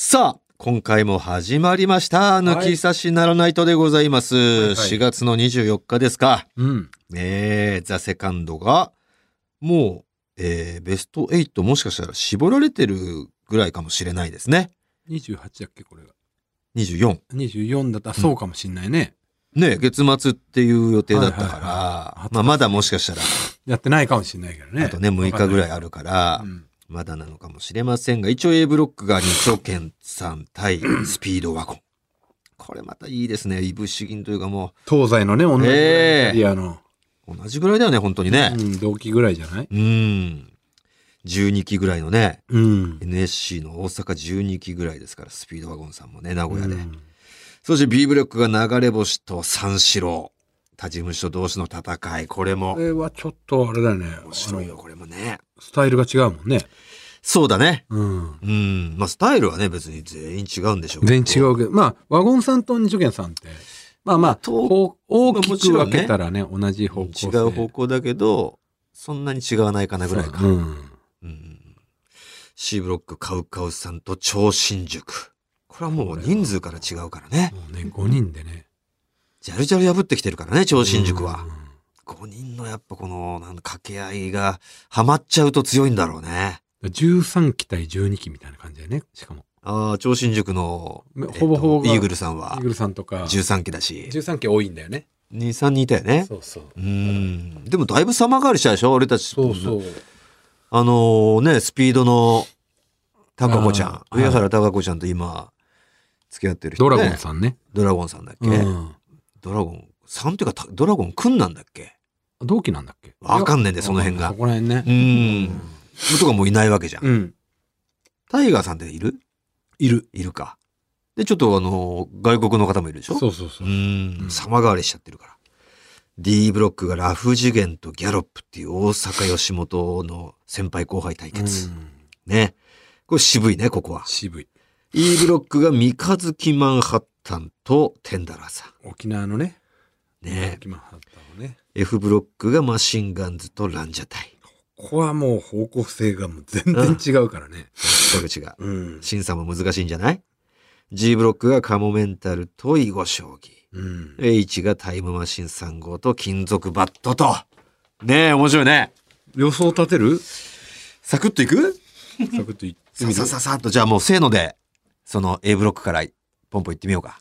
さあ、今回も始まりました。抜き差しならないとでございます。はい4月の24日ですか。うん。えー、ザ・セカンドが、もう、えー、ベスト8もしかしたら絞られてるぐらいかもしれないですね。28だっけ、これが。24。24だったらそうかもしんないね。ね月末っていう予定だったから、はいはいはいまあまだもしかしたら、やってないかもしんないけどね。あとね、6日ぐらいある。るから、うんまだなのかもしれませんが、一応 A ブロックが二丁拳さん対 スピードワゴン。これまたいいですね。いぶし銀というかも東西のね、同じぐらいのの、う、同じぐらいだよね、本当にね。うん、同期ぐらいじゃない？うん。12期ぐらいのね、うん。NSC の大阪12期ぐらいですから、スピードワゴンさんもね、名古屋で。うんそして B ブロックが流れ星と三四郎。他事務所同士の戦い。これもこ。れはちょっとあれだよね。面白いよ、これもね。スタイルが違うもんね。そうだね。うん。うん。まあ、スタイルはね、別に全員違うんでしょうけど全然違うけど、まあ、ワゴンさんと二丁拳さんって、まあまあ、とこう大きく分けたらね、同じ方向性。違う方向だけど、そんなに違わないかなぐらいか。そううん。うん C ブロックカウカウさんと超新塾。これはもう人数から違うからね。もうね、5人でね。ジャルジャル破ってきてるからね、超新塾はうん。5人のやっぱこの、なん掛け合いが、ハマっちゃうと強いんだろうね。13期対12期みたいな感じだよね。しかも。ああ、超新塾の、ほぼほぼがイーグルさんはイーグルさんとか。13期だし、13期多いんだよね。2、3人いたよね。そうそう。うん。でもだいぶ様変わりしたでしょ？俺たち。そうそう。あのーね、スピードの、タカコちゃん。上原タカコちゃんと今、付き合ってる人、ドね。ラゴンさんね。ドラゴンさんだっけ、うん。ドラゴンさんっていうか、たドラゴンくんなんだっけ？同期なんだっけ？わかんねえんだよその辺がそこら辺ね。うん。とかもういないわけじゃん。うん。タイガーさんっている？いる。いるか。で、ちょっとあのー外国の方もいるでしょ？そうそうそうう。んう。ん様変わりしちゃってるから。D ブロックがラフ次元とギャロップっていう大阪吉本の先輩後輩対決。うんね。これ渋いね、ここは。渋い。E ブロックが三日月マンハッタンとテンダラーさ沖縄のね。ん。ね。ね。F ブロックがマシンガンズとランジャタイ。ここはもう方向性がもう全然違うからね。これ違う。うん。審査も難しいんじゃない ?G ブロックがカモメンタルと囲碁将棋。うん。H がタイムマシン3号と金属バットと。ねえ、面白いね。予想立てる？サクッといく？サクッと言ってみる？ささささっと、じゃあもうせーので、その A ブロックからポンポンいってみようか。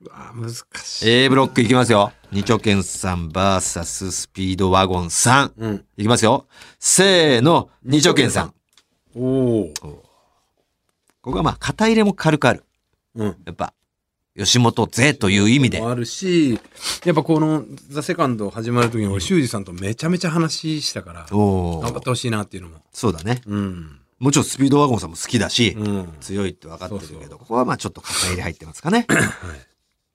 うわ難しい。A ブロックいきますよ。二丁拳さん VS スピードワゴンさん。うん。いきますよ。せーの、二丁拳さん。おお。ここはまあ、肩入れも軽くある。うん。やっぱ、吉本勢という意味で。もあるし、やっぱこのザ・セカンド始まる時に俺修二さんとめちゃめちゃ話したから、おー頑張ってほしいなっていうのも。そうだね。うん。もちろんスピードワゴンさんも好きだし、うん。強いって分かってるけど、そうそうここはまあちょっと肩入れ入ってますかね。はい。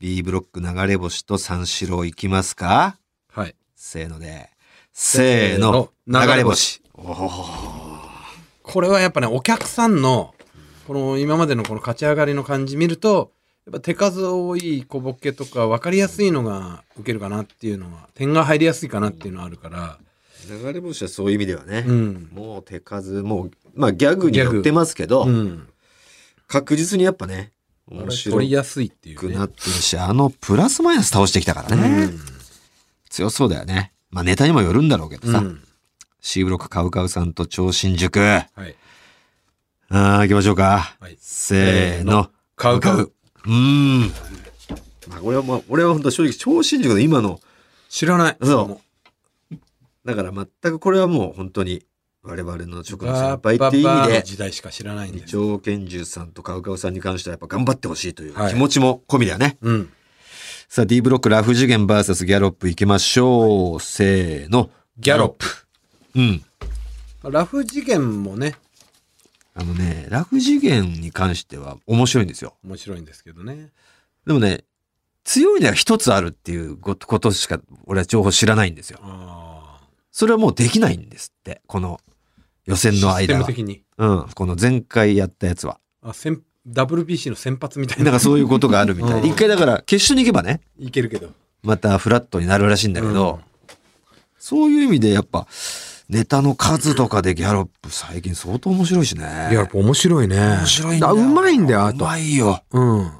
B ブロック流れ星と三四郎いきますか？はい。せーので。せーの、流れ星。おーこれはやっぱね、お客さんの、この今までのこの勝ち上がりの感じ見ると、やっぱ手数多い小ボケとか分かりやすいのが受けるかなっていうのは、点が入りやすいかなっていうのはあるから、流れ星はそういう意味ではね。うん。もう手数、もう、まあギャグに寄ってますけど、うん。確実にやっぱね、面白取りやすいっていうね。くなってるし、あのプラスマイナス倒してきたからね。うん強そうだよね。まあネタにもよるんだろうけどさ。うん C ブロックカウカウさんと超新塾。はい。あー、行きましょうか。はいせーの。カウカウ。うーん。まあ、俺はまあ、俺は本当正直、超新塾の今の、知らない。そうだから全くこれはもう本当に、我々の直の先輩バっていう意味で、時代しか知らないん二です。丁拳銃さんとカウカウさんに関してはやっぱ頑張ってほしいというはい気持ちも込みだよね。うん。さあ、D ブロックラフ次元 VS ギャロップいきましょう。せーの。ギャロップ。うん。ラフ次元もね、あのね、ラフ次元に関しては面白いんですよ。面白いんですけどね。でもね、強いのは一つあるっていうことしか俺は情報知らないんですよ。あそれはもうできないんですって。この予あ。選のシステ間は。ム的に。うん。この前回やったやつは。あ、先 WBC の先発みたいな。なんかそういうことがあるみたい一回だから決勝に行けばね、いけるけど。またフラットになるらしいんだけど、うんそういう意味でやっぱネタの数とかでギャロップ最近相当面白いしね。いや、やっぱ面白いね。面白いんだよ。あうまいんだよ、あうと。まいよ。うん。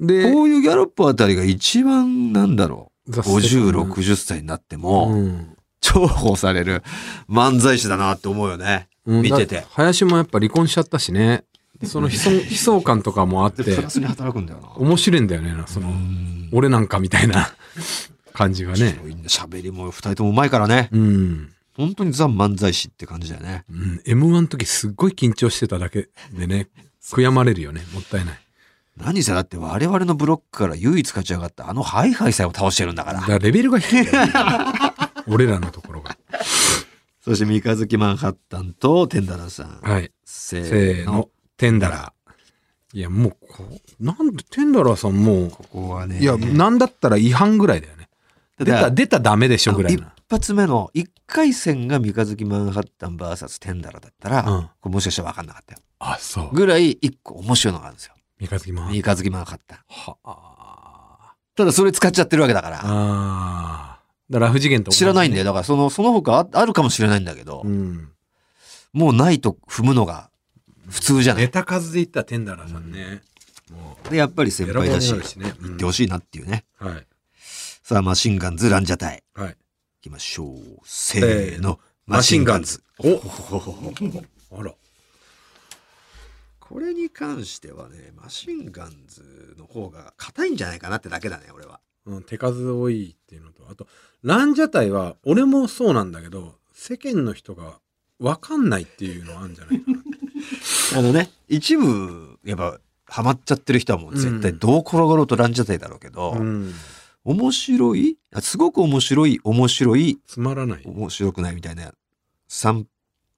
で、こういうギャロップあたりが一番なんだろう。ザ50、60歳になっても、うん。重宝される漫才師だなって思うよね。うん見ててだ林もやっぱ離婚しちゃったしね。その悲壮 悲壮感とかもあってでプラ、スに働くんだよな。面白いんだよね、その、うん俺なんかみたいな 感じがね。喋りも二人ともうまいからね。うん。本当にザ漫才師って感じだよね。うん、M1 の時すっごい緊張してただけでね、悔やまれるよね。もったいない。何せだって我々のブロックから唯一勝ち上がったあのハイハイさえを倒してるんだからだ。からレベルが低いね、俺らのところが。そして三日月マンハッタンとテンダラーさん。はい。せせーの。テンダラー。いや、もうこう、なんで、テンダラーさんもここはね。う、いや、なんだったら違反ぐらいだよね。出た、出たらダメでしょぐらい一な。発目の一回戦が三日月マンハッタン VS テンダラーだったら、うんこれもしかしたら分かんなかったよ。あ、そう。ぐらい一個面白いのがあるんですよ。三日月マン。三日月マンハッタン。はあただそれ使っちゃってるわけだから。あー。だから、不次元とね知らないんだよ。だからその、その他ああるかもしれないんだけど、うん。もうないと踏むのが普通じゃない。ネタ数で言ったらテンダラーさんね。もで、やっぱりう、先輩だし、しね。言ってほしいなっていうね。うんはい。さあ、マシンガンズランジャタイ。はい。行きましょう。せーの。マシンガンズ。おおあら。これに関してはね、マシンガンズの方が硬いんじゃないかなってだけだね、俺は。うん、手数多いっていうのと、あと、ランジャタイは、俺もそうなんだけど、世間の人が分かんないっていうのはあるんじゃないかな。あのね、一部、やっぱ、ハマっちゃってる人はもう絶対どう転がろうとランジャタイだろうけど、うん。面白いあすごく面白い、面白い、つまらない。面白くないみたいな、三、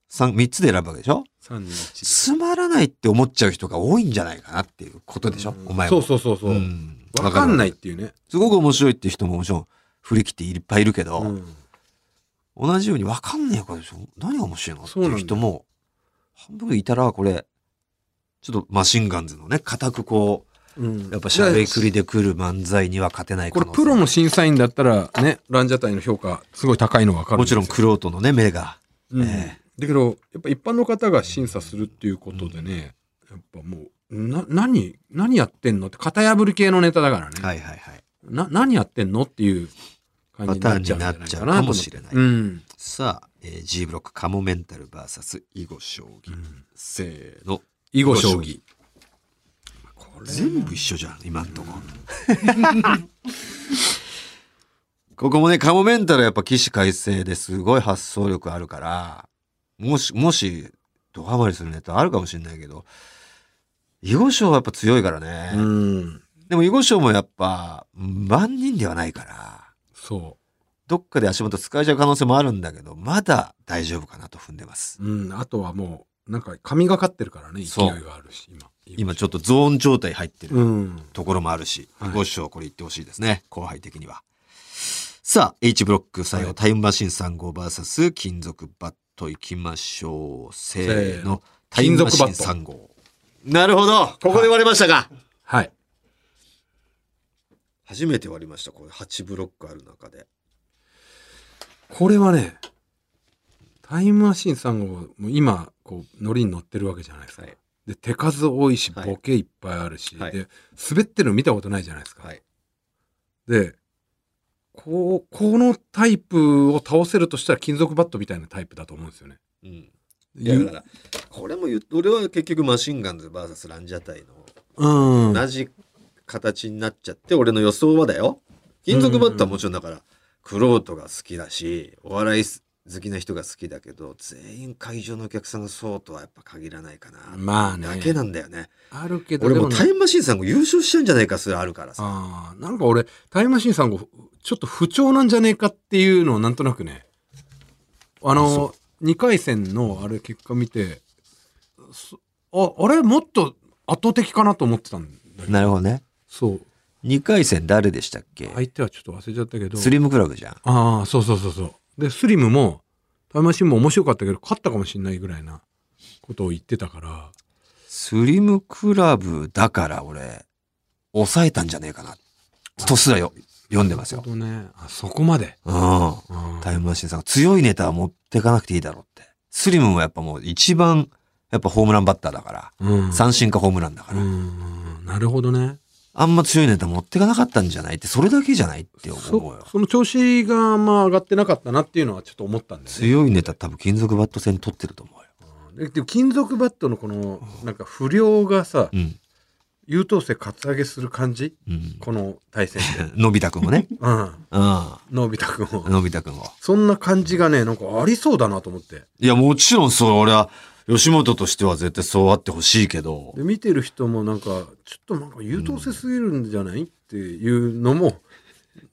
三、三つで選ぶわけでしょ？3、2、1。つまらないって思っちゃう人が多いんじゃないかなっていうことでしょ、お前も。そうそうそうそう。ん分かんないっわていうね。るすごく面白いっていう人ももちろん振り切っていっぱいいるけど、うん。同じように分かんねえからでしょ？何が面白いの？っていう人も半分いたらこれちょっとマシンガンズのね固くこうん。うやっぱしゃべくりで来る漫才には勝てないこれプロの審査員だったらね、ランジャタイの評価すごい高いの分かるもちろん黒クロートのね目が、うん。えだけど、やっぱ一般の方が審査するっていうことでね、やっぱもう、な、何、何やってんのって型破り系のネタだからね。はいはいはいな、何やってんのっていう感じになっちゃうんじゃないかなと思って。パターンになっちゃうかもしれない。うん。さあ、えー G ブロックカモメンタル VS 囲碁将棋、うんせーの。囲碁将棋。全部一緒じゃん今んとこ。ここもねカモメンタルはやっぱ起死回生ですごい発想力あるからもしもしドハマりするネタあるかもしれないけど囲碁将はやっぱ強いからね、うん。でも囲碁将もやっぱ万人ではないからそどっかで足元使えちゃう可能性もあるんだけどまだ大丈夫かなと踏んでます。う。うん。あとはもう、なんか神がかってるからね、勢いがあるし、今。今ちょっとゾーン状態入ってるうん。ところもあるし、はい。囲碁将これ言ってほしいですね後輩的には。さあ H ブロック最後、はい。タイムマシン3号 VS 金属バットいきましょう。せーの。のタイムマシン金属バッ3号。なるほど。ここで割れましたか、はい。初めて割りましたこれ8ブロックある中でこれはね、タイムマシーン3号、もう今、こう、ノリに乗ってるわけじゃないですか。はいで、手数多いし、はいボケいっぱいあるし、はいで、滑ってるの見たことないじゃないですか。はいで、こう、このタイプを倒せるとしたら金属バットみたいなタイプだと思うんですよね。うんいやだからこれも言う俺は結局マシンガンズ VS ランジャタイのうん。同じ形になっちゃって俺の予想はだよ。金属バットはもちろんだからクロートが好きだしお笑い好きな人が好きだけど全員会場のお客さんがそうとはやっぱ限らないかな。まあね。だけなんだよね。あるけど、俺もタイムマシーンさんが優勝しちゃうんじゃないかそれあるからさ。ああ、なんか俺、タイムマシーン3号、ちょっと不調なんじゃねえかっていうのをなんとなくね、ああのそ、2回戦のあれ結果見て、そあ、あれもっと圧倒的かなと思ってたんだけど。なるほどねそう。2回戦誰でしたっけ、相手はちょっと忘れちゃったけど。スリムクラブじゃんああ、そうそうそうそう。で、スリムも、タイムマシーンも面白かったけど、勝ったかもしれないぐらいなことを言ってたから、スリムクラブだから俺抑えたんじゃねえかなとすらよ読んでますよね。あ、そこまで。うん。うんタイムマシーンさんが強いネタは持ってかなくていいだろうって。スリムもやっぱもう一番、やっぱホームランバッターだから。うん。三振かホームランだから。うん。なるほどね。あんま強いネタ持ってかなかったんじゃないって、それだけじゃないって思うそよ。その調子があんま上がってなかったなっていうのはちょっと思ったんだよね。強いネタ多分金属バット戦取ってると思うよ。ででも金属バットのこのなんか不良がさうん。優等生カツアゲする感じ？うん。この対戦で のび太くんをね。うんうん。のび太くんをのび太くんを。そんな感じがねなんかありそうだなと思っていや、もちろんそう、俺は、吉本としては絶対そうあってほしいけど。で見てる人もなんかちょっとなんか優等生すぎるんじゃない？っていうのも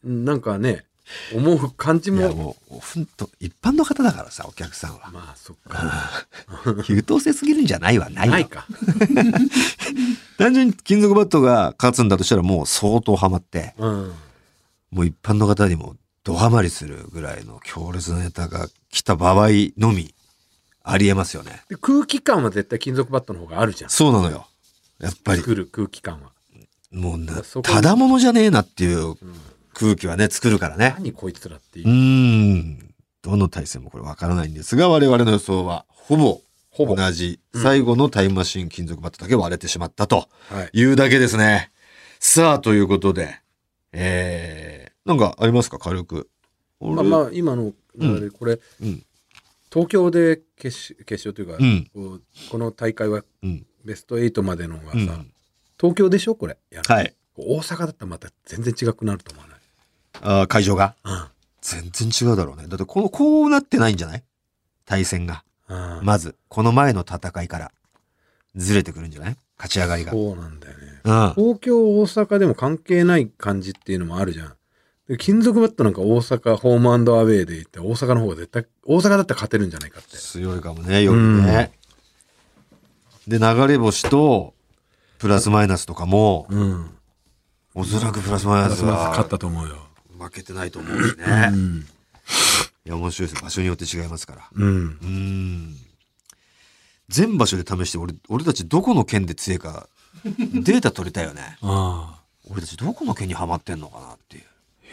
なんかね思う感じいや、ももう、ほんと、一般の方だからさ、お客さんは。まあそっか。優等生すぎるんじゃないはないよないか。単純に金属バットが勝つんだとしたらもう相当ハマって、うん。もう一般の方にもドハマりするぐらいの強烈なネタが来た場合のみ、ありえますよね。で空気感は絶対金属バットの方があるじゃんそうなのよ。やっぱり、作る空気感は、もうな、そこただものじゃねえなっていううん空気はね、作るからね。何こいつらっていううーん。どの対戦もこれわからないんですが、我々の予想はほぼほぼ同じ。うん最後のタイムマシン金属バットだけ割れてしまったとはいいうだけですね。さあ、ということで、えー、なんかありますか？軽く。まあまあ今の流れこれ、うん東京で決勝決勝というか、うん。こうこの大会はうん。ベスト8までのがさ、うん。東京でしょこれ。やるはい。大阪だったらまた全然違くなると思わない？あー会場が？うん。全然違うだろうね。だってこの、こうなってないんじゃない？対戦が。うん。まず、この前の戦いから。ずれてくるんじゃない？勝ち上がりが。そうなんだよね。うん。東京大阪でも関係ない感じっていうのもあるじゃんで金属バットなんか大阪ホームアウェイで行って大阪の方が絶対大阪だったら勝てるんじゃないかって強いかもね、よりね。で、流れ星と、プラスマイナスとかも、うんおそらくプラスマイナス勝はったと思うよ負けてないと思うしね。うんいや、面白いです。場所によって違いますから。うんうーん。全場所で試して、俺、俺たちどこの県で強いか、データ取りたいよね。ああ俺たちどこの県にハマってんのかなっていう。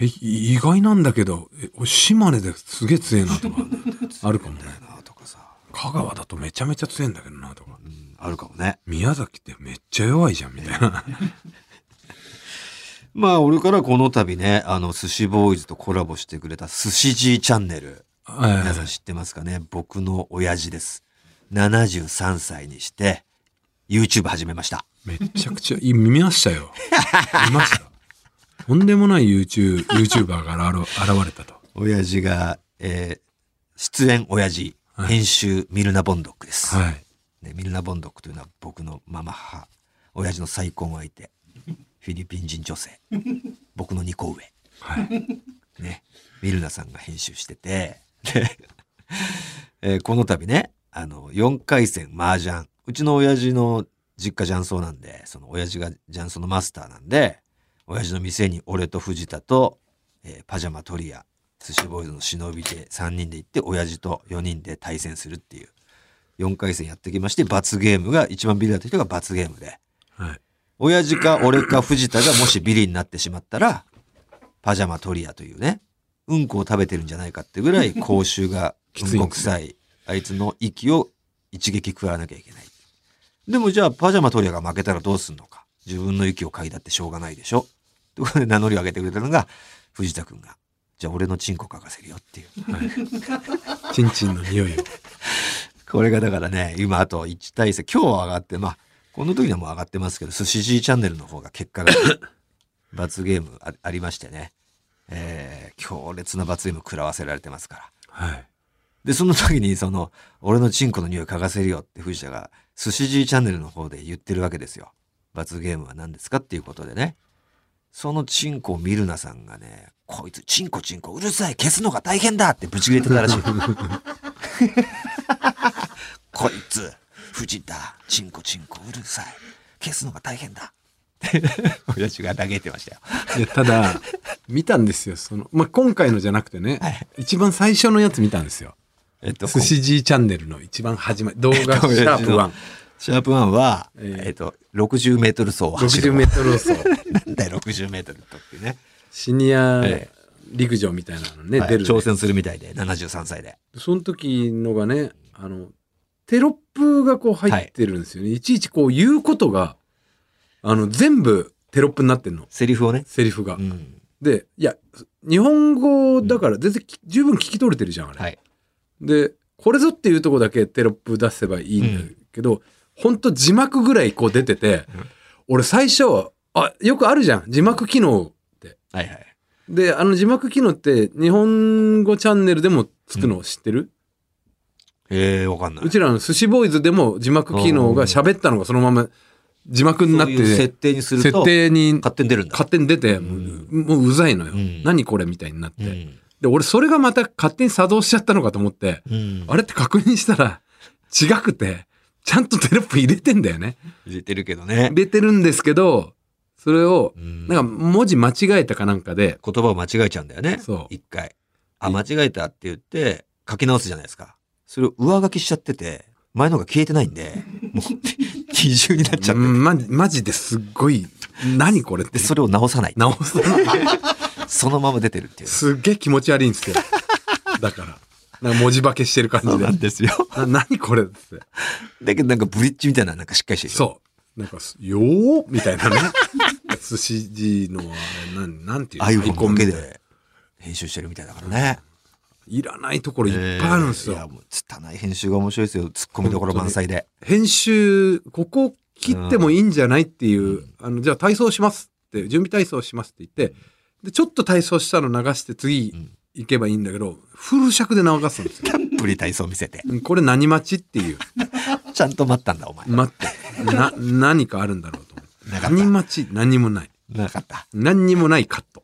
え意外なんだけど島根ですげえ強えなとか あるかもねなとかさ。香川だとめちゃめちゃ強えんだけどなとかうん、あるかもね。宮崎ってめっちゃ弱いじゃんみたいな まあ、俺からこの度ね、あの、寿司ボーイズとコラボしてくれた寿司 G チャンネル。皆さん知ってますかね？僕の親父です。73歳にして、YouTube 始めました。めちゃくちゃい見ましたよ見ましたとんでもない YouTube YouTuber が現現れたと。親父が、えー出演親父、はい。編集ミルナ・ボンドックです、はい。ね。ミルナ・ボンドックというのは僕のママ母、親父の再婚相手、フィリピン人女性、僕の2個上。はい。ね、ミルナさんが編集してて、で、えーこの度ね、あの、4回戦麻雀。うちの親父の実家雀荘なんで、その親父が雀荘のマスターなんで、親父の店に俺と藤田と、えーパジャマトリア、寿司ボーイズの忍びで3人で行って、親父と4人で対戦するっていう、4回戦やってきまして、罰ゲームが、一番ビリだった人が罰ゲームで、はい親父か俺か藤田がもしビリになってしまったら、パジャマトリアというね、うんこを食べてるんじゃないかってぐらい 口臭がきうんこ臭い、あいつの息を一撃食わなきゃいけない。でもじゃあパジャマトリアが負けたらどうすんのか。自分の息を嗅いだってしょうがないでしょ。ということで名乗りを上げてくれたのが藤田くんが、じゃあ俺のチンコ嗅がせるよっていう。チンチンの匂いをこれがだからね、今あと1対戦、今日は上がって、まあ、この時にはもう上がってますけど、寿司 G チャンネルの方が結果が、罰ゲームあありましてね、えー、強烈な罰ゲーム食らわせられてますから。はいで、その時に、その、俺のチンコの匂い嗅がせるよって藤田が、寿司 G チャンネルの方で言ってるわけですよ。罰ゲームは何ですかっていうことでね。そのチンコを見るなさんがね、こいつチンコチンコうるさい消すのが大変だってブチ切れてたらしい。こいつ、藤田、チンコチンコうるさい。消すのが大変だ。親父が嘆いてましたよ。いやただ見たんですよその、まあ、今回のじゃなくてね、一番最初のやつ見たんですよえっと、寿司 G チャンネルの一番始まり動画 シャープ1シャープ1は、えーえっと、60メートル走を走る。60メートル走。なんだよ、60メートルとってね。シニアえ陸上みたいなのね、はい。出るね。挑戦するみたいで、73歳で。その時のがねあのテロップがこう入ってるんですよね、い、ちいちこう言うことがあの全部テロップになってんの。セリフをね。セリフが、うん。でいや日本語だから全然き十分聞き取れてるじゃんあれ、はい。でこれぞっていうとこだけテロップ出せばいいんだけど、ほんと字幕ぐらいこう出てて、うん俺最初あよくあるじゃん字幕機能ってはいはい。であの字幕機能って日本語チャンネルでもつくの知ってる、ええわかんないうちらの寿司ボーイズでも字幕機能が喋ったのがそのまま字幕になってそういう設定にすると、設定に勝手に出るんだ。勝手に出て、んもうもううざいのよ、うん何これみたいになって、うん。で俺それがまた勝手に作動しちゃったのかと思って、うん。あれって確認したら違くてちゃんとテロップ入れてんだよね入れてるけどね入。れてるんですけどそれをうんなんか文字間違えたかなんかで言葉を間違えちゃうんだよね。そう一回。あ、間違えたって言って、書き直すじゃないですか。それを上書きしちゃってて、前のが消えてないんで、もう 二重になっちゃってまマジですっごい何これってで、それを直さない。直す そのまま出てるっていう。すっげえ気持ち悪いんですよだからなんか文字化けしてる感じで。んですよ。な何これって。だけどなんかブリッジみたいななんかしっかりしてる。そう。なんかすよーみたいなね。寿司字のあれなんなんていうの？iPhone だけみたいなで。編集してるみたいだからね。いらないところいっぱいあるんですよ、えーいや、もう、拙い編集が面白いですよ。ツッコミどころ満載で。編集ここ切ってもいいんじゃないっていう、あのじゃあ体操しますって準備体操しますって言ってでちょっと体操したの流して次うん行けばいいんだけどフル尺で流すんですよたっぷり体操見せて。うんこれ何待ちっていう ちゃんと待ったんだ、お前。待ってな何かあるんだろうと思ってなかった何待ち何もないなかった。何にもないカット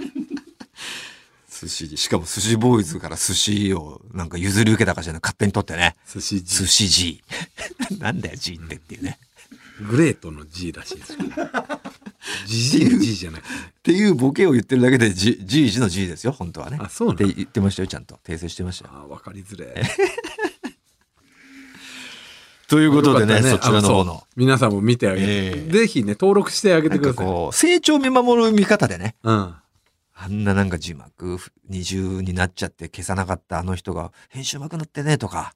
寿司、しかも寿司ボーイズから寿司をなんか譲り受けたかしらない勝手に取ってね。寿司寿 G 司 G。なんだよ G ってっていうね。グレートの G らしいですよジジイの G じゃなくてねっていうボケを言ってるだけで G、G 字の G ですよ、本当はね。あそうなの？って言ってましたよ、ちゃんと。訂正してましたよ。あ分かりづれ ということでね、よかったそちらの方の。皆さんも見てあげて、ええぜひね登録してあげてください成長を見守る見方でね。うんあんななんか字幕二重になっちゃって消さなかったあの人が編集うまくなってねとか、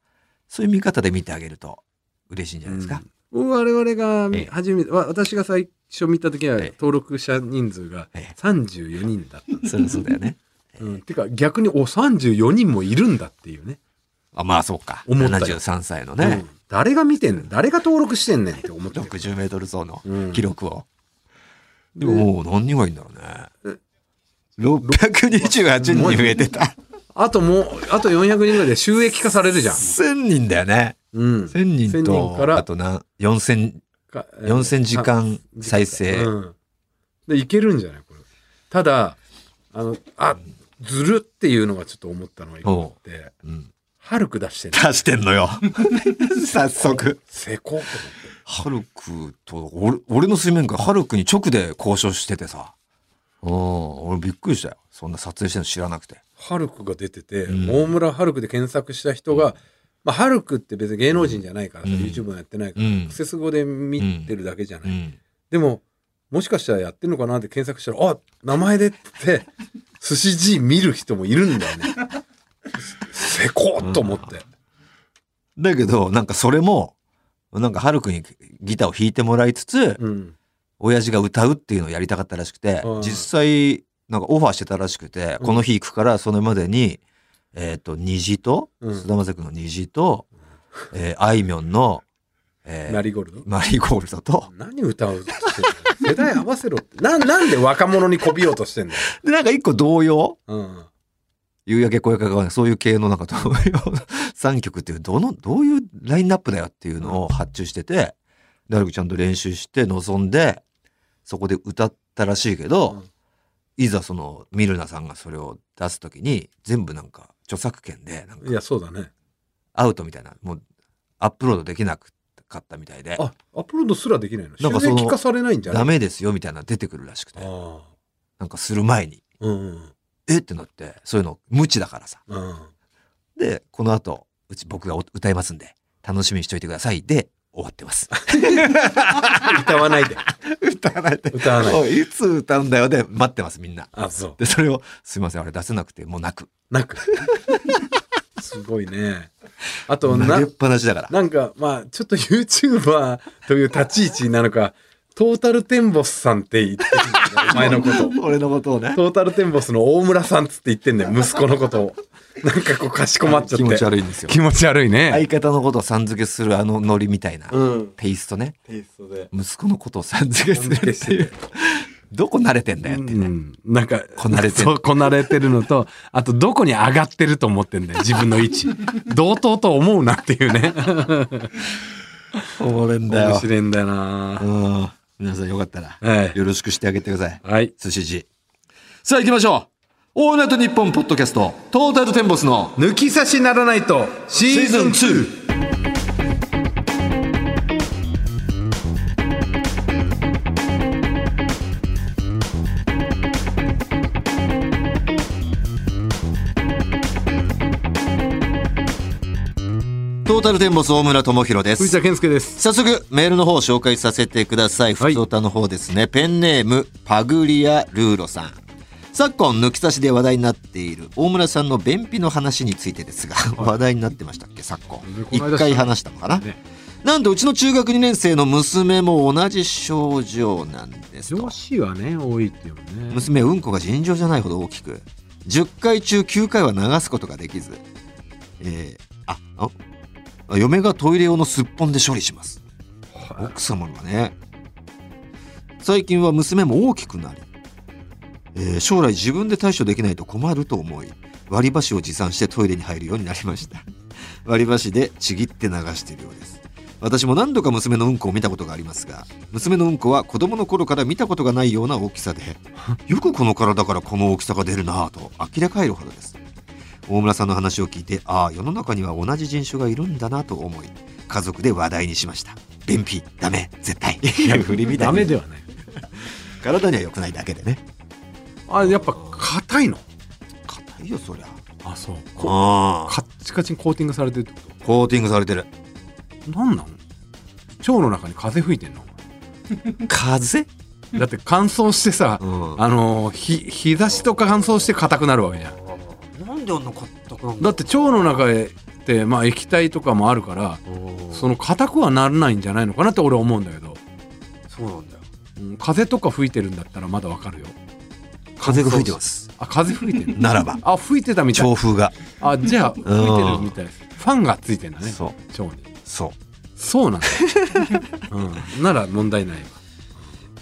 そういう見方で見てあげると嬉しいんじゃないですか。うん我々がええ。初めて、わ私が最初見た時はええ。登録者人数がええ。34人だった。んです、そうだよね。うん、てか逆にお34人もいるんだっていうね。あまあそうか。思ったよ。73歳のうねん、誰が見てんねん誰が登録してんねんって思って。60メートル走のうん。記録を。でももう何人がいいんだろうね。628人に増えてた。あともうあと400人ぐらいで収益化されるじゃん、1000人だよね。うん、1000人1000と、人からあとな4000、かえー4000時間再生。うん、でいけるんじゃない？これただあのあずるっていうのがちょっと思ったのが一個あってうんハルク出してんの出してんのよ。早速。成功と思ってハルクと、俺俺の水面下、ハルクに直で交渉しててさ。うん、俺びっくりしたよ。そんな撮影してるの知らなくて。ハルクが出てて、うん大村ハルクで検索した人が、まあ、ハルクって別に芸能人じゃないからさ、うん。YouTube もやってないから、うん。アクセス語で見てるだけじゃない、うん。でももしかしたらやってんのかなって検索したらあ名前でって寿司 G 見る人もいるんだよね。せこっと思って、だけど、なんかそれも、なんかハルクにギターを弾いてもらいつつ、うん。親父が歌うっていうのをやりたかったらしくてうん、実際、なんかオファーしてたらしくて、うん。この日行くから、それまでに、えっ、と、虹と、うん。菅田将暉の虹と、えーあいみょんの、えーマリーゴールド？マリーゴールドと、何歌う世代合わせろって。ななんで若者にこびようとしてんだよ、で、なんか一個童謡？うん、夕焼け小焼けがそういう系のなんか童謡。3曲っていう、どの、どういうラインナップだよっていうのを発注してて、で、ハルクちゃんと練習して臨んで、そこで歌ったらしいけど、いざそのミルナさんがそれを出すときに全部なんか著作権でなんかいやそうだね。アウトみたいなもうアップロードできなかったみたいで。あアップロードすらできないの？なんかその収益化されないんじゃない？ダメですよみたいなの出てくるらしくて。あなんかする前に。あうんうん。え？ってなってそういうの無知だからさ。うん。でこの後うち僕が歌いますんで楽しみにしといてください。で終わってます歌わないで歌わないで。歌わないおいいつ歌うんだよで待ってます、みんな。あ、そう。で、それを、すいません、あれ出せなくて、もう泣く。なく。すごいね。あと、投げなっ、ぱなしだから。なんか、まあ、ちょっと YouTuber という立ち位置なのか、トータルテンボスさんって言ってるんだよねお前のこと。俺のことをね。トータルテンボスの大村さんっつって言ってんだよ、息子のことを。なんかこう、かしこまっちゃって。気持ち悪いんですよ。気持ち悪いね。相方のことをさん付けするあのノリみたいな。うん。テイストね。テイストで。息子のことをさん付けするっていう。どこ慣れてんだよってね。うん、なんか、こなれてるそうこなれてるのと、あと、どこに上がってると思ってんだよ、自分の位置。同等と思うなっていうね。俺んだよ面。白いんだよなうん。皆さんよかったら、はいよろしくしてあげてください。はい。寿司じ。さあ行きましょう。オールナイトニッポンポッドキャスト、トータルテンボスの抜き差しならないと、シーズン2。2。トータルテンボス大村智弘です。藤田健介です。早速メールの方を紹介させてください。はいふつおたの方ですね。ペンネームパグリア・ルーロさん。昨今抜き差しで話題になっている大村さんの便秘の話についてですが、話題になってましたっけ？昨今。一回話したのかな、ね。なんとうちの中学2年生の娘も同じ症状なんですと。女子はね、多いっていうね。娘はうんこが尋常じゃないほど大きく。10回中9回は流すことができず、えーあああ嫁がトイレ用のすっぽんで処理します。奥様がね。最近は娘も大きくなり、えー将来自分で対処できないと困ると思い割り箸を持参してトイレに入るようになりました。割り箸でちぎって流しているようです。私も何度か娘のうんこを見たことがありますが娘のうんこは子供の頃から見たことがないような大きさで よくこの体からこの大きさが出るなぁと呆れ返るほどです。大村さんの話を聞いてああ世の中には同じ人種がいるんだなと思い家族で話題にしました。便秘ダメ絶対。いや振りみたいにダメではない。体には良くないだけでねあ、やっぱ硬いの？硬いよそりゃ。あ、そう。こあカッチカチにコーティングされてるってこコーティングされてる。となんなの腸の中に風吹いてんの？風？だって乾燥してさ、うん。あのひ日差しとか乾燥して硬くなるわけじゃん。なんであんな硬くなんだって腸の中へってまあ液体とかもあるからその硬くはならないんじゃないのかなって俺は思うんだけど、そうなんだよ。うん風とか吹いてるんだったらまだわかるよ風が吹いてます。あ風吹いてる。ならば。あ吹いてたみたい。調風が。あじゃあ吹いてるみたい。ですファンがついてんだね。そう。腸に。そう。そうなんだ、うん、なら問題ないわ。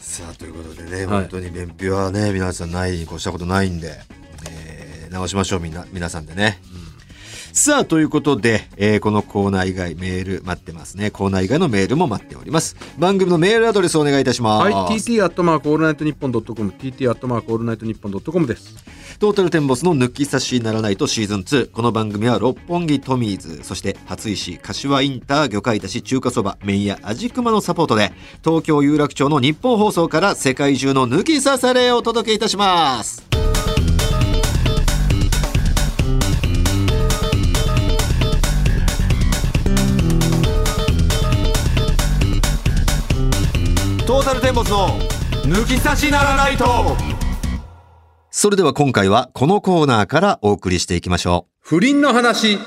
さあということでね、はい。本当に便秘はね皆さんないに越したことないんで、えー直しましょうみんな皆さんでね、さあということで、えーこのコーナー以外メール待ってますねコーナー以外のメールも待っております番組のメールアドレスお願いいたします、はい、TT アットマークオールナイトニッポンドットコム、TT アットマークオールナイトニッポンドットコムです。トータルテンボスの抜き差しならナイトシーズン2。この番組は六本木トミーズ、そして初石、柏インター、魚介だし、中華そば、麺屋、味熊のサポートで、東京有楽町のニッポン放送から世界中の抜き差されをお届けいたします。トータルテンボスの抜き差しならないとそれでは今回はこのコーナーからお送りしていきましょ不倫の話。う。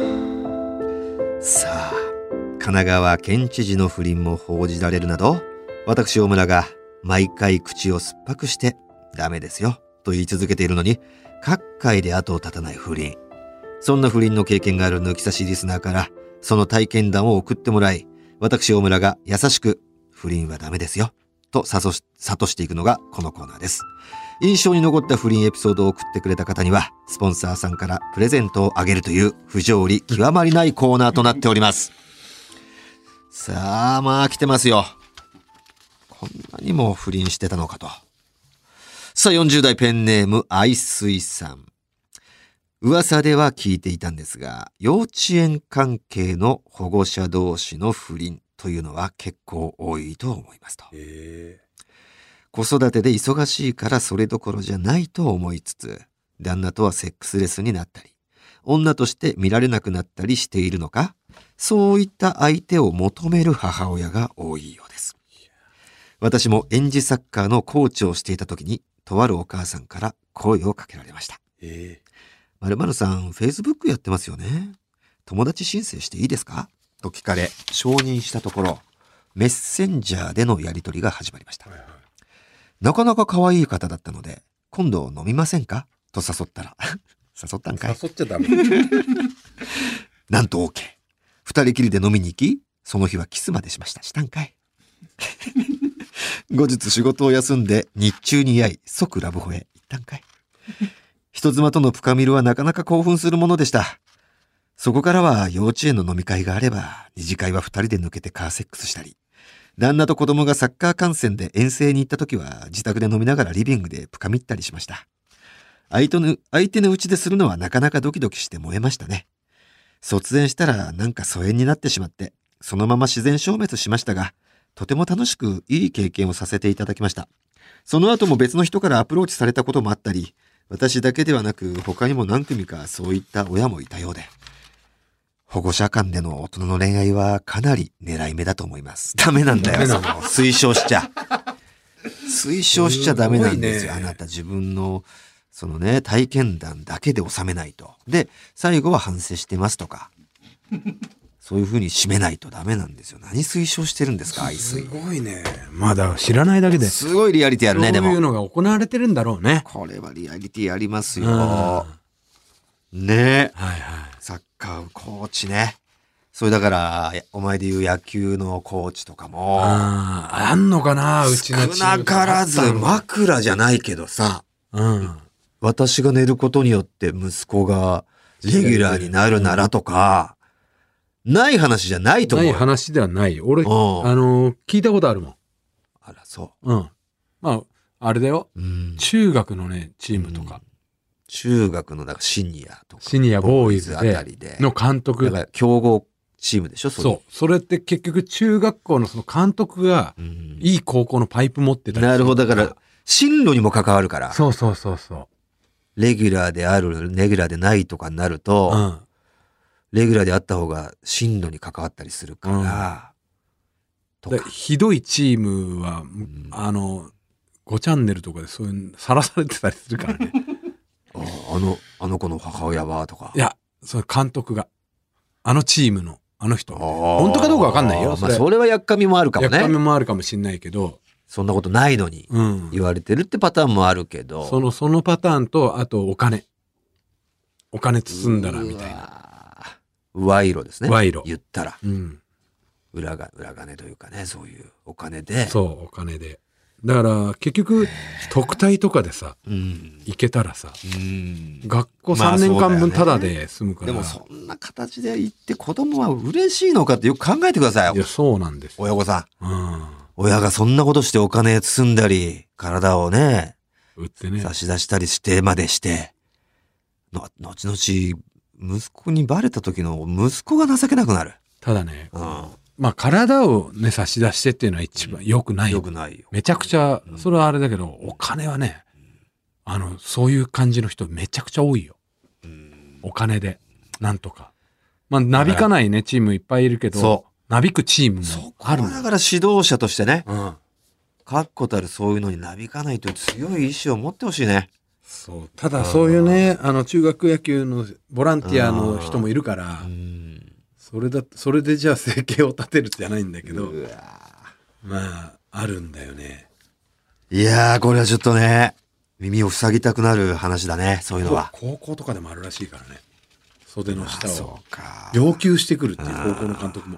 さあ、神奈川県知事の不倫も報じられるなど、私大村が毎回口を酸っぱくしてダメですよと言い続けているのに、各界で後を絶たない不倫。そんな不倫の経験がある抜き差しリスナーから、その体験談を送ってもらい、私大村が優しく、不倫はダメですよ、と諭し諭していくのがこのコーナーです。印象に残った不倫エピソードを送ってくれた方には、スポンサーさんからプレゼントをあげるという不条理極まりないコーナーとなっております。さあ、まあ来てますよ。こんなにも不倫してたのかと。さあ、40代ペンネーム、愛水さん。噂では聞いていたんですが、幼稚園関係の保護者同士の不倫というのは結構多いと思いますと。え子育てで忙しいからそれどころじゃないと思いつつ、旦那とはセックスレスになったり、女として見られなくなったりしているのか、そういった相手を求める母親が多いようです。私も園児サッカーのコーチをしていた時に、とあるお母さんから声をかけられました。えまるまるさん、Facebook やってますよね。友達申請していいですか？と聞かれ、承認したところ、メッセンジャーでのやり取りが始まりました。はいはいなかなか可愛い方だったので、今度飲みませんか？と誘ったら、誘ったんかい？誘っちゃダメ。なんと OK。二人きりで飲みに行き、その日はキスまでしました。したんかい？後日仕事を休んで日中に会い、即ラブホへ行ったんかい？人妻との深みるはなかなか興奮するものでした。そこからは幼稚園の飲み会があれば、二次会は二人で抜けてカーセックスしたり、旦那と子供がサッカー観戦で遠征に行った時は自宅で飲みながらリビングで深みったりしました。相手の、相手のうちでするのはなかなかドキドキして燃えましたね。卒園したらなんか疎遠になってしまって、そのまま自然消滅しましたが、とても楽しくいい経験をさせていただきました。その後も別の人からアプローチされたこともあったり、私だけではなく他にも何組かそういった親もいたようで、保護者間での大人の恋愛はかなり狙い目だと思います。ダメなんだよ、その推奨しちゃ。推奨しちゃダメなんですよ。すねあなた自分の、そのね、体験談だけで収めないと。で、最後は反省してますとか。そういう風に締めないとダメなんですよ。何推奨してるんですか、愛す水。ごいね。まだ知らないだけで。すごいリアリティあるね、でも。そういうのが行われてるんだろうね。これはリアリティありますうんよ。ねはいはい。サッカーコーチね。それだから、お前で言う野球のコーチとかも、ああ、あんのかなうちの少チームなからず枕じゃないけどさ、うん。私が寝ることによって息子がレギュラーになるならとか、ない話じゃないと思うよ。ない話ではない。俺、あうんの、聞いたことあるもん。あら、そうん。まあ、あれだよ。う。うん中学のね、チームとか、中学のだからシニアとか。シニアボーイズあたで、りで。の監督だ。から強豪チームでしょ？そう。それって結局中学校のその監督が、う。うんいい高校のパイプ持ってたりすなるほど。だから、進路にも関わるから、そうそうそうそレギュラーである、レギュラーでないとかになるう。と、うん。レギュラーであった方が進路に関わったりするから、とでか。ひどいチームは、んあの、5チャンネルとかでそういうのさらされてたりするからね。ああの、あの子の母親は？とか。いや、その監督が。あのチームの、あの人。本本当かどうかわかんないよそれまあ、それはやっかみもあるかもやっかみね。もあるかもしんないけど、そんなことないのにうん。言われてるってパターンもあるけど。その、そのパターンと、あとお金。お金包んだらみたいな。な。賄賂ですね。賄賂言ったら。うん。裏が、裏金というかね、そういうお金で。そう、お金で。だから、結局、特待とかでさ、う。ん。行けたらさ、うん。学校まあ3年間分そうだで済むから。でもそんな形で言って子供は嬉しいのかってよく考えてくださいよ。いや、そうなんですよ。親御さん。うん。親がそんなことしてお金包んだり、体をね、売ってね。差し出したりしてまでして、の、後々、息子にバレた時の息子が情けなくなる。ただね、うまあ体をね、差し出してっていうのは一番良くない。ん。よくないよ。めちゃくちゃう、んそれはあれだけど、お金はね、あの、そういう感じの人めちゃくちゃ多いよ。うんお金で。なんとか。まあ、なびかないね、チームいっぱいいるけどそ、なびくチームそもあるのだから指導者としてね、うん。確固たるそういうのになびかないという強い意志を持ってほしいね。そう。ただそういうね、あの、中学野球のボランティアの人もいるからう、ん。それだ、それでじゃあ生計を立てるじゃないんだけど、まあ、あるんだよね。いやー、これはちょっとね、耳を塞ぎたくなる話だね、そういうのは。高校とかでもあるらしいからね。袖のあ下を。要求してくるっていう高校の監督も。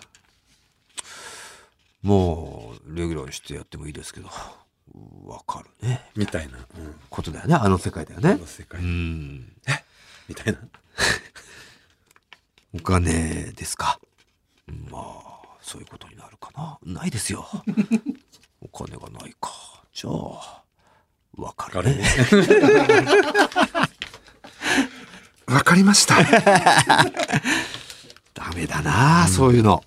もう、レギュラーにしてやってもいいですけど、わかるね。みたいな。うん。ことだよね、あの世界だよねこの。世界う。ん。みたいな。お金ですか？まあ、そういうことになるかな？ないですよ。お金がないか。じゃあ、わかるね。わかりました。ダメだな、そういうの。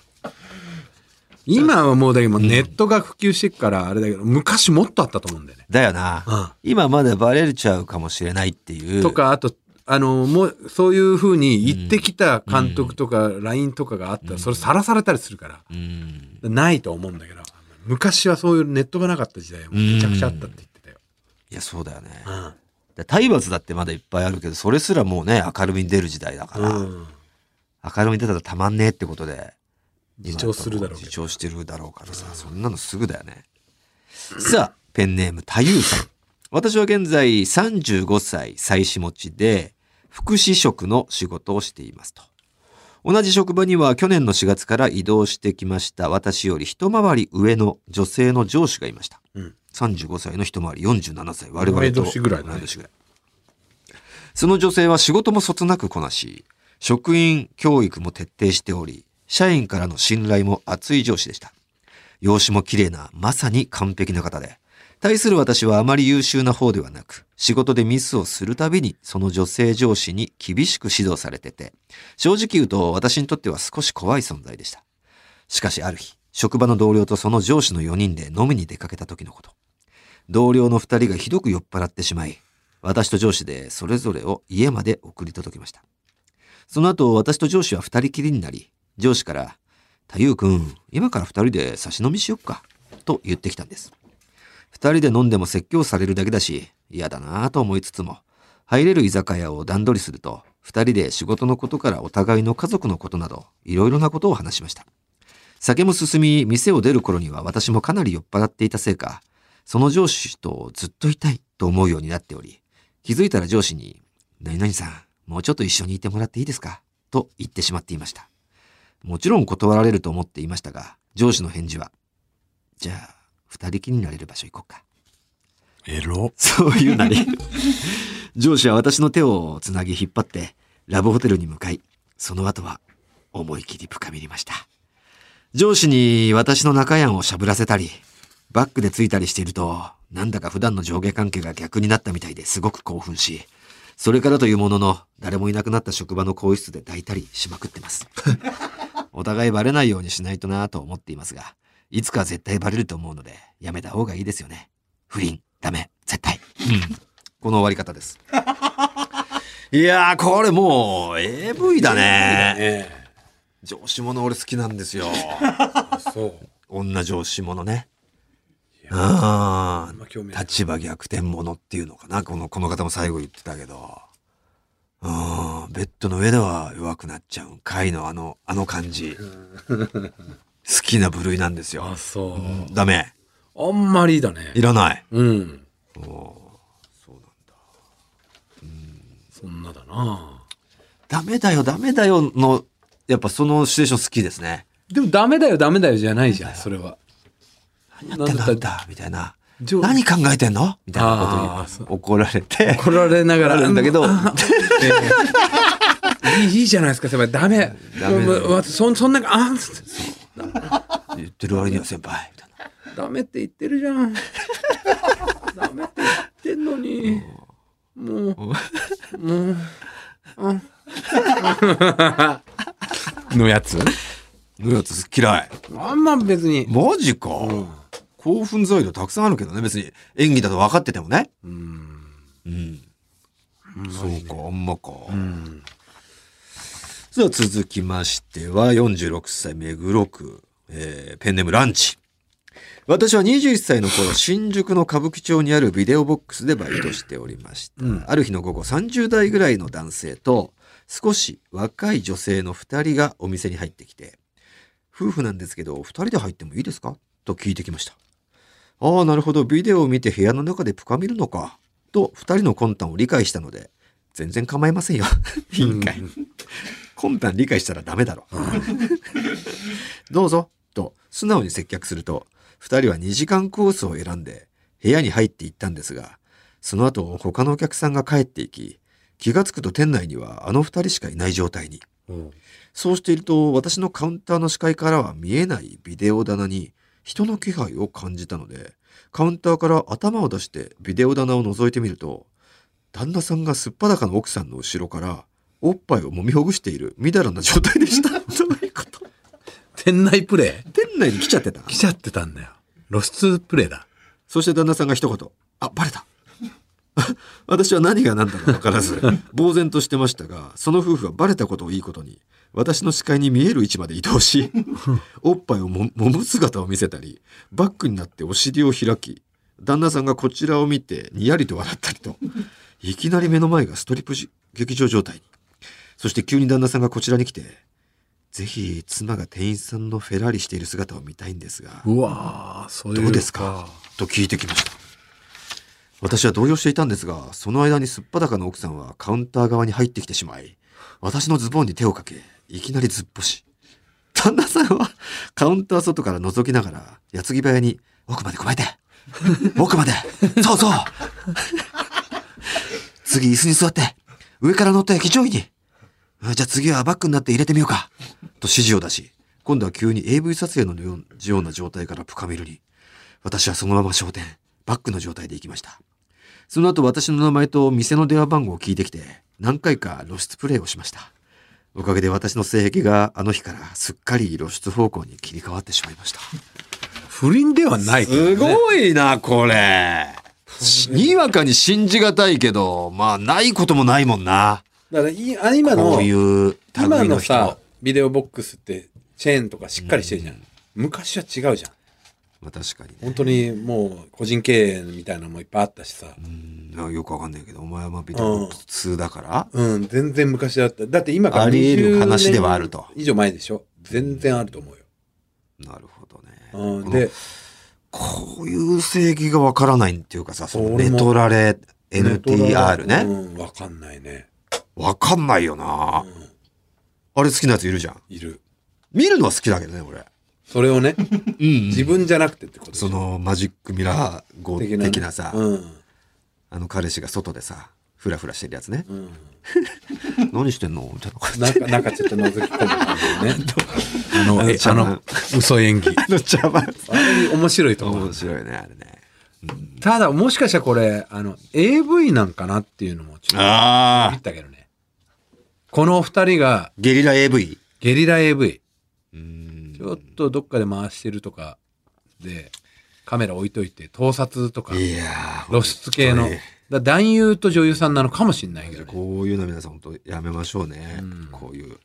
今はもうだけど、ネットが普及してくから、あれだけど、昔もっとあったと思うんだよね。だよな。今まだバレちゃうかもしれないっていう。と。か、あと、あの、もう、そういうふうに言ってきた監督とか、LINE とかがあったら、それさらされたりするから、うん。ないと思うんだけど、昔はそういうネットがなかった時代はめちゃくちゃあったって言ってたよ。いや、そうだよね。うんで体罰だってまだいっぱいあるけど、それすらもうね、明るみに出る時代だから、うん明るみに出たらたまんねえってことで、自重するだろう自重してるだろうからさ、そんなのすぐだよね。さあ、ペンネーム、たゆうさん。私は現在35歳、妻子持ちで、福祉職の仕事をしていますと。同じ職場には去年の4月から移動してきました私より一回り上の女性の上司がいました。うん35歳の一回り47歳。我々と同い年ぐらいぐらいその女性は仕事もそつなくこなし、職員教育も徹底しており、社員からの信頼も厚い上司でした。容姿も綺麗な、まさに完璧な方で、対する私はあまり優秀な方ではなく、仕事でミスをするたびにその女性上司に厳しく指導されてて、正直言うと私にとっては少し怖い存在でした。しかしある日、職場の同僚とその上司の4人で飲みに出かけた時のこと。同僚の2人がひどく酔っ払ってしまい、私と上司でそれぞれを家まで送り届けました。その後、私と上司は2人きりになり、上司から、たゆうくん、今から2人で差し飲みしよっか、と言ってきたんです。2人で飲んでも説教されるだけだし、嫌だなぁと思いつつも、入れる居酒屋を段取りすると、2人で仕事のことからお互いの家族のことなど、いろいろなことを話しました。酒も進み、店を出る頃には私もかなり酔っ払っていたせいか、その上司とずっといたいと思うようになっており、気づいたら上司に、何々さん、もうちょっと一緒にいてもらっていいですか？と言ってしまっていました。もちろん断られると思っていましたが、上司の返事は、じゃあ、二人きりになれる場所行こうか。エロ。そういうなり。上司は私の手をつなぎ引っ張って、ラブホテルに向かい、その後は思い切り深めりました。上司に私の中屋をしゃぶらせたり、バックでついたりしていると、なんだか普段の上下関係が逆になったみたいですごく興奮し、それからというものの、誰もいなくなった職場の更衣室で抱いたりしまくってます。お互いバレないようにしないとなぁと思っていますが、いつかは絶対バレると思うので、やめた方がいいですよね。不倫、ダメ、絶対。うん。この終わり方です。いやー、これもう、AV だね。え上司者俺好きなんですよ。え そう。女上司者ね。いやああんま興味ない立場逆転者っていうのかなこのこの方も最後言ってたけどうんベッドの上では弱くなっちゃう回のあのあの感じ 好きな部類なんですよ。あ、そう。うん。ダメ。あんまりだね。い。らない。うん。おー。そうなんだ。そんなだな。ダメだよダメだよのやっぱそのシチュエーション好きですね。でもダメだよダメだよじゃないじゃん、それは。何やってんだ？あんたみたいな。上何考えてんの？みたいなことに怒られて。怒られながら。あるんだけど。いいじゃないですか、先輩。ダメ。ダメそそんな、あ言ってる割には先輩。みたいな。ダメって言ってるじゃん。ダメって言ってんのに。もう、もう、あ。のやつ？のやつ嫌い。あんま別に。マジか、うん。興奮材料たくさんあるけどね。別に。演技だと分かっててもね。うん。うん。そうかあんまか、うん。さあ続きましては46歳目黒区、えーペンネームランチ。私は21歳の頃新宿の歌舞伎町にあるビデオボックスでバイトしておりました、うん。ある日の午後30代ぐらいの男性と少し若い女性の2人がお店に入ってきて夫婦なんですけど2人で入ってもいいですか？と聞いてきました。ああなるほど。ビデオを見て部屋の中でプカ見るのか。と2人の魂胆を理解したので全然構いませんよ。いいん かい魂胆理解したらダメだろ。どうぞ、と素直に接客すると、二人は2時間コースを選んで部屋に入っていったんですが、その後他のお客さんが帰っていき、気がつくと店内にはあの二人しかいない状態に。うんそうしていると私のカウンターの視界からは見えないビデオ棚に人の気配を感じたので、カウンターから頭を出してビデオ棚を覗いてみると、旦那さんがすっぱだかの奥さんの後ろからおっぱいを揉みほぐしているみだらな状態でした。どういうこと店内プレイ？店内に来ちゃってた。来ちゃってたんだよ。露出プレイだ。そして旦那さんが一言、あ、バレた。私は何が何だか分からず呆然としてましたがその夫婦はバレたことをいいことに私の視界に見える位置まで移動し おっぱいをも揉む姿を見せたりバックになってお尻を開き旦那さんがこちらを見てにやりと笑ったりといきなり目の前がストリップじ劇場状態にそして急に旦那さんがこちらに来てぜひ妻が店員さんのフェラーリしている姿を見たいんですがうわーそういうどうですか？と聞いてきました。私は動揺していたんですがその間にすっぱだかの奥さんはカウンター側に入ってきてしまい私のズボンに手をかけいきなりずっぽし旦那さんは カウンター外から覗きながら矢継ぎ早に奥まで加えて奥までそうそう。次椅子に座って上から乗って非常位にあじゃあ次はバックになって入れてみようか。と指示を出し今度は急に AV 撮影のような状態から深みるに私はそのまま焦点バックの状態で行きました。その後私の名前と店の電話番号を聞いてきて何回か露出プレイをしました。おかげで私の性癖があの日からすっかり露出方向に切り替わってしまいました。不倫ではないね、すごいなこれ。にわかに信じがたいけどまあないこともないもんなだからいあ今のこういう今のさビデオボックスってチェーンとかしっかりしてるじゃん、昔は違うじゃん。まあ確かにね。本当にもう個人経営みたいなのもいっぱいあったしさ。うん。よくわかんないけどお前はまあビデオボックス2だから、うん。全然昔だった。だって今からあり得る20話ではあると。年以上前でしょ。全然あると思うよ、なるほどね、うん、でこういう正義がわからないっていうかさ、その俺もネトラレ NTR うね。んわかんないね、わかんないよな。う。ん、あれ好きなやついるじゃん。いる。見るのは好きだけどね、俺。それをねうん。自分じゃなくてってこと。でしょそのマジックミラー号的な,、的なさ、うん。あの彼氏が外でさ、フラフラしてるやつね。うん、何してんの？みたいな感じなんかなんかちょっと覗き込む感じでね。あのえあの嘘演技。の茶碗。あれ面白いと思う。面白いね、あれね。ただもしかしたらこれあの AV なんかなっていうのもちょっとあ言ったけどねこの二人がゲリラ AV? ゲリラ AV うん。ちょっとどっかで回してるとかでカメラ置いといて盗撮とかいやー露出系の。だ男優と女優さんなのかもしれないけどね。こういうの皆さん本当やめましょうね、うん。こういう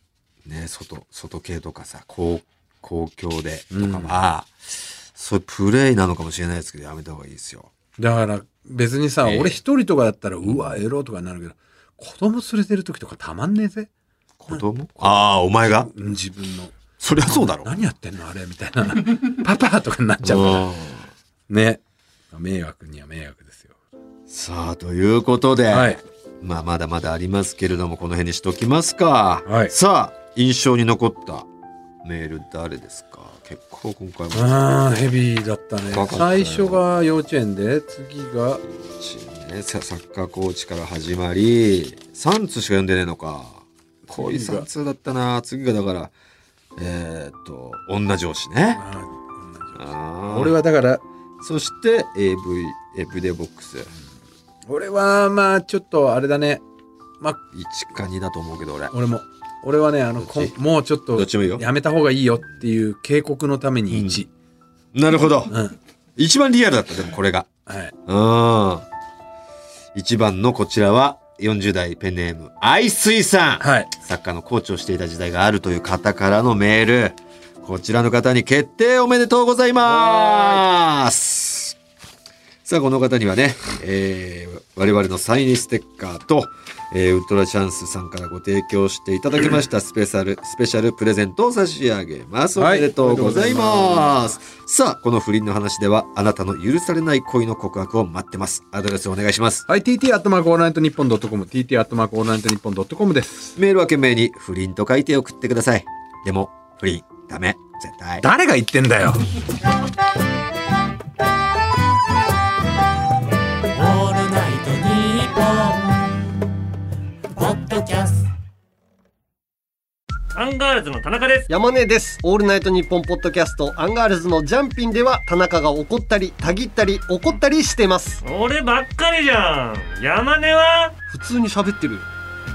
ね外外系とかさ公公共でとかは、そういうプレイなのかもしれないですけどやめた方がいいですよ。だから別にさ、ええ。俺一人とかだったらうわエロとかになるけど子供連れてる時とかたまんねえぜ。子供？ああお前が？うん自分の。そりゃそうだろ。何やってんのあれ？みたいな。パパとかになっちゃう。からうん。ね。迷惑には迷惑ですよ。さあということで、はい。まあまだまだありますけれどもこの辺にしときますか、はい。さあ印象に残ったメール誰ですか？結構今回も。あーヘビーだったね。最初が幼稚園で次がね、ササッカーコーチから始まり3通しか読んでねえのか。濃い次が。3通だったな。次がだからえーっと女上司ね。あ俺はだからそして AV エブデボックス。俺はまあちょっとあれだね。まあ1か2だと思うけど俺。俺も。俺はねあのもうちょっとやめた方がいいよっていう警告のために1、なるほど。うん。一番リアルだったでもこれが。はい。うん一番のこちらは40代ペンネームアイスイさんはいサッカーのコーチをしていた時代があるという方からのメール。こちらの方に決定おめでとうございます。さあ、この方にはね、えー我々のサインステッカーと、えーウルトラチャンスさんからご提供していただきました スペシャル、スペシャルプレゼントを差し上げます。おはいめでとうございおめでとうございま。ますさあ、この不倫の話では、あなたの許されない恋の告白を待ってます。アドレスお願いします。はい、TT アットマークオールナイトニッポンドットコム、TT アットマークオールナイトニッポンドットコムです。メールは件名に不倫と書いて送ってください。でも、不倫、ダメ、絶対。誰が言ってんだよ。アンガールズの田中です。山根です。オールナイトニッポンポッドキャストアンガールズのジャンピンでは田中が怒ったり、たぎったり、怒ったりしてます。俺ばっかりじゃん。山根は？普通に喋ってるよ。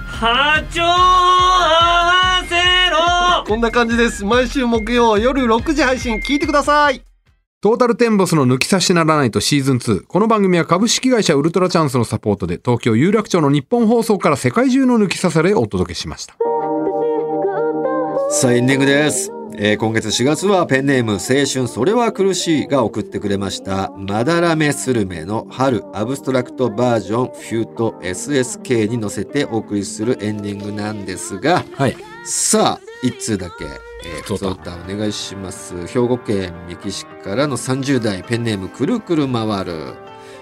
波長合わせろこんな感じです。毎週木曜夜6時配信聞いてください。トータルテンボスの抜き差しならナイトシーズン2。この番組は株式会社ウルトラチャンスのサポートで東京有楽町のニッポン放送から世界中の抜き差されをお届けしました。さあエンディングです、えー今月4月はペンネーム青春それは苦しいが送ってくれましたまだらめスルメの春アブストラクトバージョンフュート SSK に乗せてお送りするエンディングなんですがはい。さあ一通だけ、えー、普通歌お願いします。兵庫県三木市からの30代ペンネームくるくる回る。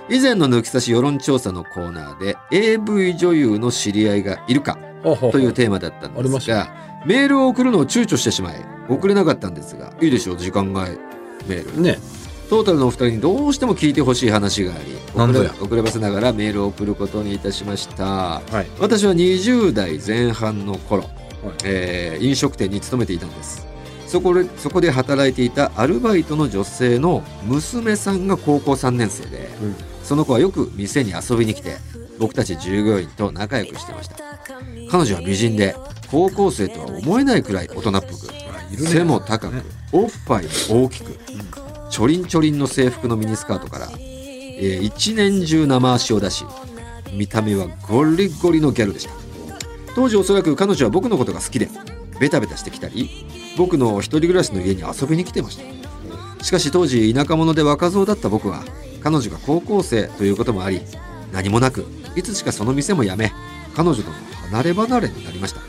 以前の抜き差し世論調査のコーナーで AV 女優の知り合いがいるかというテーマだったんですがメールを送るのを躊躇してしまい送れなかったんですがいいでしょう時間外メール。ね。トータルのお二人にどうしても聞いてほしい話があり遅れ遅ればせながらメールを送ることにいたしました。はい。私は20代前半の頃、えー飲食店に勤めていたんです。そこでそこで働いていたアルバイトの女性の娘さんが高校3年生で、うん。その子はよく店に遊びに来て僕たち従業員と仲良くしてました。彼女は美人で高校生とは思えないくらい大人っぽく背も高くおっぱいも大きくちょりんちょりんの制服のミニスカートから、えー一年中生足を出し見た目はゴリゴリのギャルでした。当時おそらく彼女は僕のことが好きでベタベタしてきたり僕の一人暮らしの家に遊びに来てました。しかし当時田舎者で若造だった僕は彼女が高校生ということもあり何もなくいつしかその店も辞め彼女との離れ離れになりました、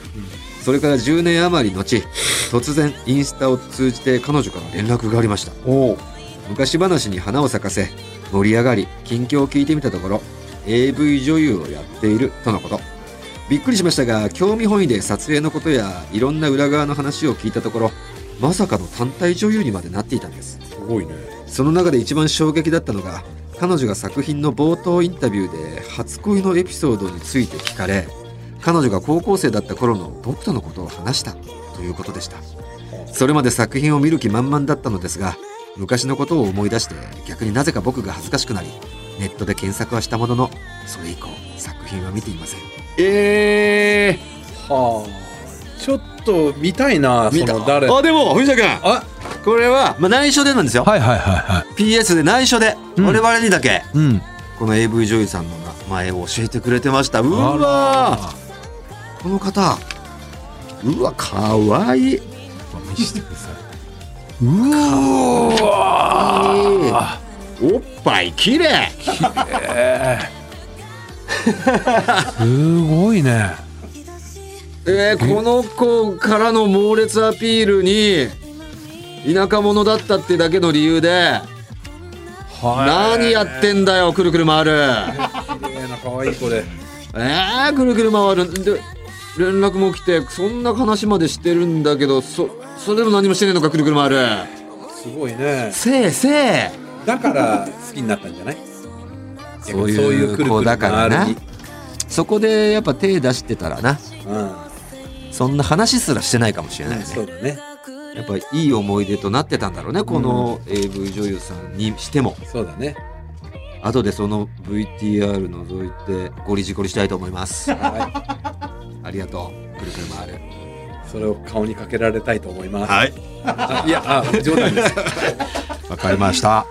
それから10年余り後突然インスタを通じて彼女から連絡がありました。お昔話に花を咲かせ盛り上がり近況を聞いてみたところ AV 女優をやっているとのこと。びっくりしましたが興味本位で撮影のことやいろんな裏側の話を聞いたところまさかの単体女優にまでなっていたんです。すごいね。その中で一番衝撃だったのが彼女が作品の冒頭インタビューで初恋のエピソードについて聞かれ彼女が高校生だった頃の僕とのことを話したということでしたそれまで作品を見る気満々だったのですが昔のことを思い出して逆になぜか僕が恥ずかしくなりネットで検索はしたもののそれ以降作品は見ていませんええはあ。ちょっと見たいな、その誰？あでも藤田君あこれは、まあ、内緒でなんですよ、はいはいはいはい。PS で内緒で、うん。我々にだけ。うん。この AV 女優さんの名前を教えてくれてました。うわあこの方。うわかわいい。ら見せてください。うわおっぱいきれいすごいね。えーこの子からの猛烈アピールに田舎者だったってだけの理由で何やってんだよくるくる回る。綺麗な可愛い子で。えー、くるくる回る。で連絡も来てそんな話までしてるんだけどそそれでも何もしてねえのかくるくる回る。すごいね。せいせいだから好きになったんじゃない？そういう子だからな。そこでやっぱ手出してたらな。回るにそんな話すらしてないかもしれうん、ないね、そうだね。やっぱいい思い出となってたんだろうねこの AV 女優さんにしてもそうだね。後でその VTR 覗いてゴリジゴリしたいと思いますはありがとうくるくる回るい。それを顔にかけられたいと思います。はいあ いや、あ、冗談です。わかりました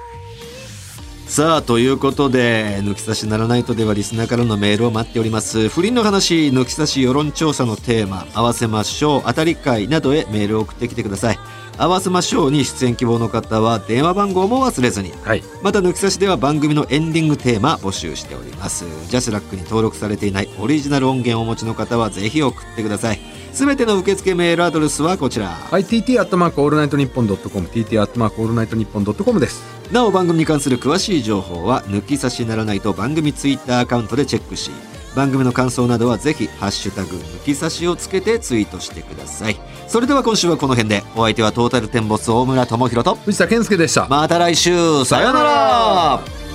さあということで抜き差しならないとではリスナーからのメールを待っております。不倫の話抜き差し世論調査のテーマ合わせましょう。当たり会などへメールを送ってきてください。合わせましょうに出演希望の方は電話番号も忘れずに。はい。また抜き差しでは番組のエンディングテーマ募集しております。ジャスラックに登録されていないオリジナル音源をお持ちの方はぜひ送ってください。すべての受付メールアドレスはこちら。はい、TT アットマークオールナイトニッポンドットコム、TT アットマークオールナイトニッポンドットコムです。なお番組に関する詳しい情報は抜き差しならナイト番組ツイッターアカウントでチェックし番組の感想などはぜひハッシュタグ抜き差しをつけてツイートしてくださいそれでは今週はこの辺でお相手はトータルテンボス大村朋宏と藤田憲右でした。また来週さようなら